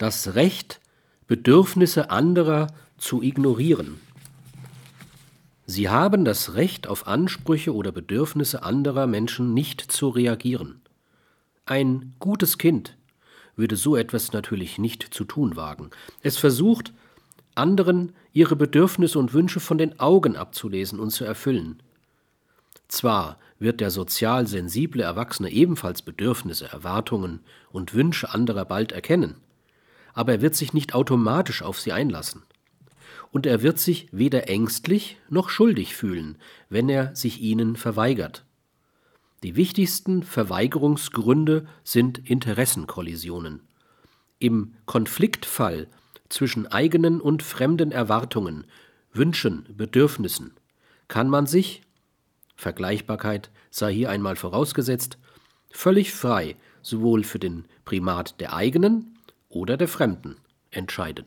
das Recht, Bedürfnisse anderer zu ignorieren. Sie haben das Recht, auf Ansprüche oder Bedürfnisse anderer Menschen nicht zu reagieren. Ein gutes Kind würde so etwas natürlich nicht zu tun wagen. Es versucht, anderen ihre Bedürfnisse und Wünsche von den Augen abzulesen und zu erfüllen. Zwar wird der sozial sensible Erwachsene ebenfalls Bedürfnisse, Erwartungen und Wünsche anderer bald erkennen, aber er wird sich nicht automatisch auf sie einlassen. Und er wird sich weder ängstlich noch schuldig fühlen, wenn er sich ihnen verweigert. Die wichtigsten Verweigerungsgründe sind Interessenkollisionen. Im Konfliktfall zwischen eigenen und fremden Erwartungen, Wünschen, Bedürfnissen kann man sich, Vergleichbarkeit sei hier einmal vorausgesetzt, völlig frei sowohl für den Primat der eigenen oder der fremden entscheiden.